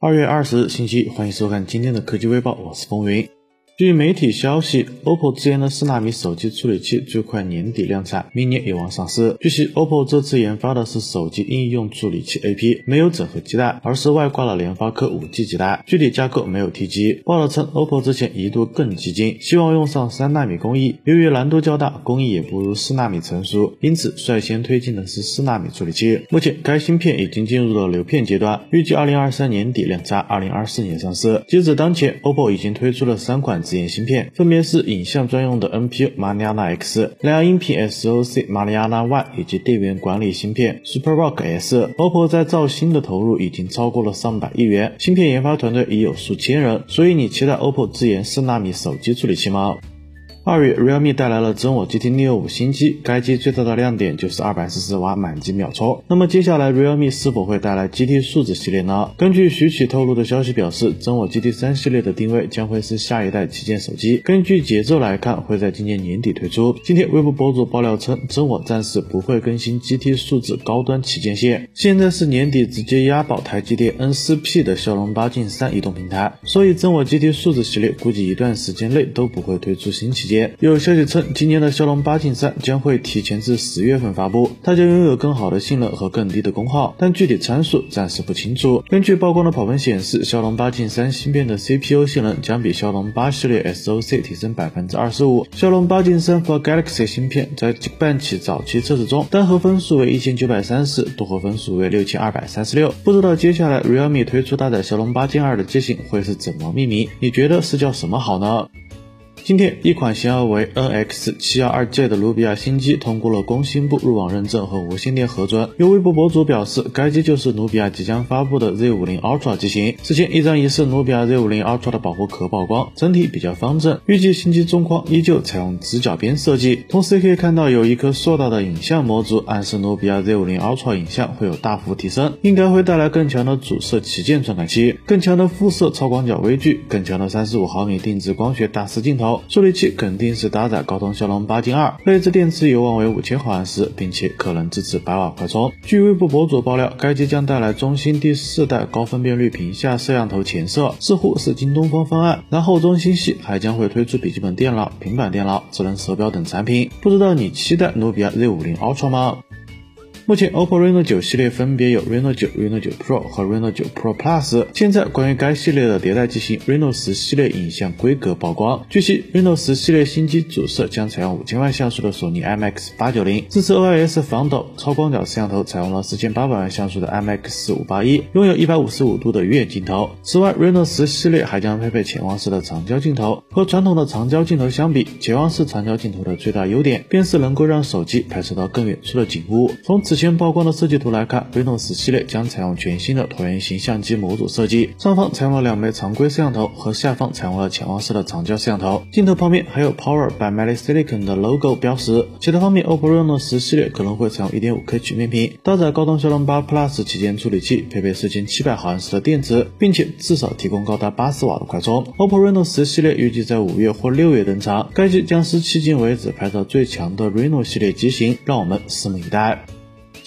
二月二十日，星期，欢迎收看今天的科技微报，我是风云。据媒体消息，OPPO 自研的四纳米手机处理器最快年底量产，明年有望上市。据悉，OPPO 这次研发的是手机应用处理器 AP，没有整合基带，而是外挂了联发科 5G 基带，具体架构没有提及。报道称，OPPO 之前一度更激进，希望用上三纳米工艺，由于难度较大，工艺也不如四纳米成熟，因此率先推进的是四纳米处理器。目前该芯片已经进入了流片阶段，预计2023年底量产，2024年上市。截止当前，OPPO 已经推出了三款。自研芯片分别是影像专用的 NPU Mariana X、蓝牙音频 SoC Mariana Y 以及电源管理芯片 SuperRock S。OPPO 在造芯的投入已经超过了上百亿元，芯片研发团队已有数千人。所以你期待 OPPO 自研四纳米手机处理器吗？二月，realme 带来了真我 GT Neo 五新机，该机最大的亮点就是二百四十瓦满级秒充。那么接下来，realme 是否会带来 GT 数字系列呢？根据徐启透露的消息表示，真我 GT 三系列的定位将会是下一代旗舰手机。根据节奏来看，会在今年年底推出。今天，微博博主爆料称，真我暂时不会更新 GT 数字高端旗舰线。现在是年底直接押宝台积电 N4P 的骁龙八进三移动平台，所以真我 GT 数字系列估计一段时间内都不会推出新旗舰。有消息称，今年的骁龙八进三将会提前至十月份发布，它将拥有更好的性能和更低的功耗，但具体参数暂时不清楚。根据曝光的跑分显示，骁龙八进三芯片的 CPU 性能将比骁龙八系列 SoC 提升百分之二十五。骁龙八进三 for Galaxy 芯片在半期早期测试中，单核分数为一千九百三十，多核分数为六千二百三十六。不知道接下来 Realme 推出搭载骁龙八进二的机型会是怎么命名？你觉得是叫什么好呢？今天，一款型号为 NX712J 的努比亚新机通过了工信部入网认证和无线电核准。有微博博主表示，该机就是努比亚即将发布的 Z50 Ultra 机型。此前，一张疑似努比亚 Z50 Ultra 的保护壳曝光，整体比较方正。预计新机中框依旧采用直角边设计，同时也可以看到有一颗硕大的影像模组，暗示努比亚 Z50 Ultra 影像会有大幅提升，应该会带来更强的主摄旗舰传感器、更强的副摄超广角微距、更强的35毫米定制光学大师镜头。处理器肯定是搭载高通骁龙八进二，内置电池有望为五千毫安时，并且可能支持百瓦快充。据微博博主爆料，该机将带来中兴第四代高分辨率屏下摄像头前摄，似乎是京东方方案。然后中兴系还将会推出笔记本电脑、平板电脑、智能手表等产品。不知道你期待努比亚 Z50 Ultra 吗？目前，OPPO Reno 9系列分别有 Reno 9、Reno 9 Pro 和 Reno 9 Pro Plus。现在，关于该系列的迭代机型 Reno 10系列影像规格曝光。据悉，Reno 10系列新机主摄将采用5000万像素的索尼 IMX890，支持 OIS 防抖，超广角摄像头采用了4800万像素的 IMX581，拥有155度的远镜头。此外，Reno 10系列还将配备潜望式的长焦镜头。和传统的长焦镜头相比，潜望式长焦镜头的最大优点便是能够让手机拍摄到更远处的景物。从此前曝光的设计图来看，Reno 10系列将采用全新的椭圆形相机模组设计，上方采用了两枚常规摄像头，和下方采用了潜望式的长焦摄像头。镜头旁边还有 Power by m e l i Silicon 的 logo 标识。其他方面，OPPO Reno 10系列可能会采用 1.5K 曲面屏，搭载高通骁龙八 Plus 旗舰处理器，配备4700毫安时的电池，并且至少提供高达80瓦的快充。OPPO Reno 10系列预计在五月或六月登场，该机将是迄今为止拍照最强的 Reno 系列机型，让我们拭目以待。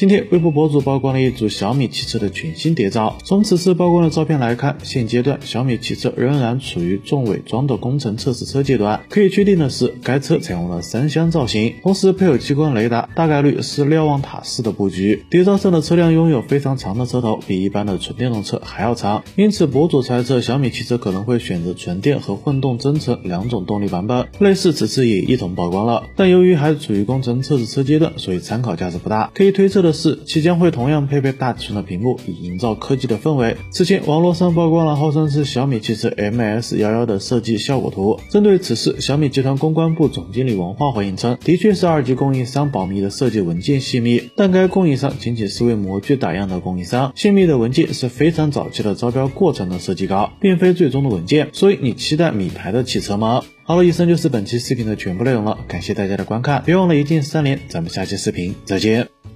今天，微博博主曝光了一组小米汽车的全新谍照。从此次曝光的照片来看，现阶段小米汽车仍然处于重伪装的工程测试车阶段。可以确定的是，该车采用了三厢造型，同时配有激光雷达，大概率是瞭望塔式的布局。谍照上的车辆拥有非常长的车头，比一般的纯电动车还要长，因此博主猜测小米汽车可能会选择纯电和混动增程两种动力版本。类似此次也一同曝光了，但由于还处于工程测试车阶段，所以参考价值不大。可以推测的。是，其将会同样配备大尺寸的屏幕，以营造科技的氛围。此前，网络上曝光了号称是小米汽车 MS11 的设计效果图。针对此事，小米集团公关部总经理王化回应称，的确是二级供应商保密的设计文件泄密，但该供应商仅仅是为模具打样的供应商，泄密的文件是非常早期的招标过程的设计稿，并非最终的文件。所以，你期待米牌的汽车吗？好了，以上就是本期视频的全部内容了，感谢大家的观看，别忘了一键三连，咱们下期视频再见。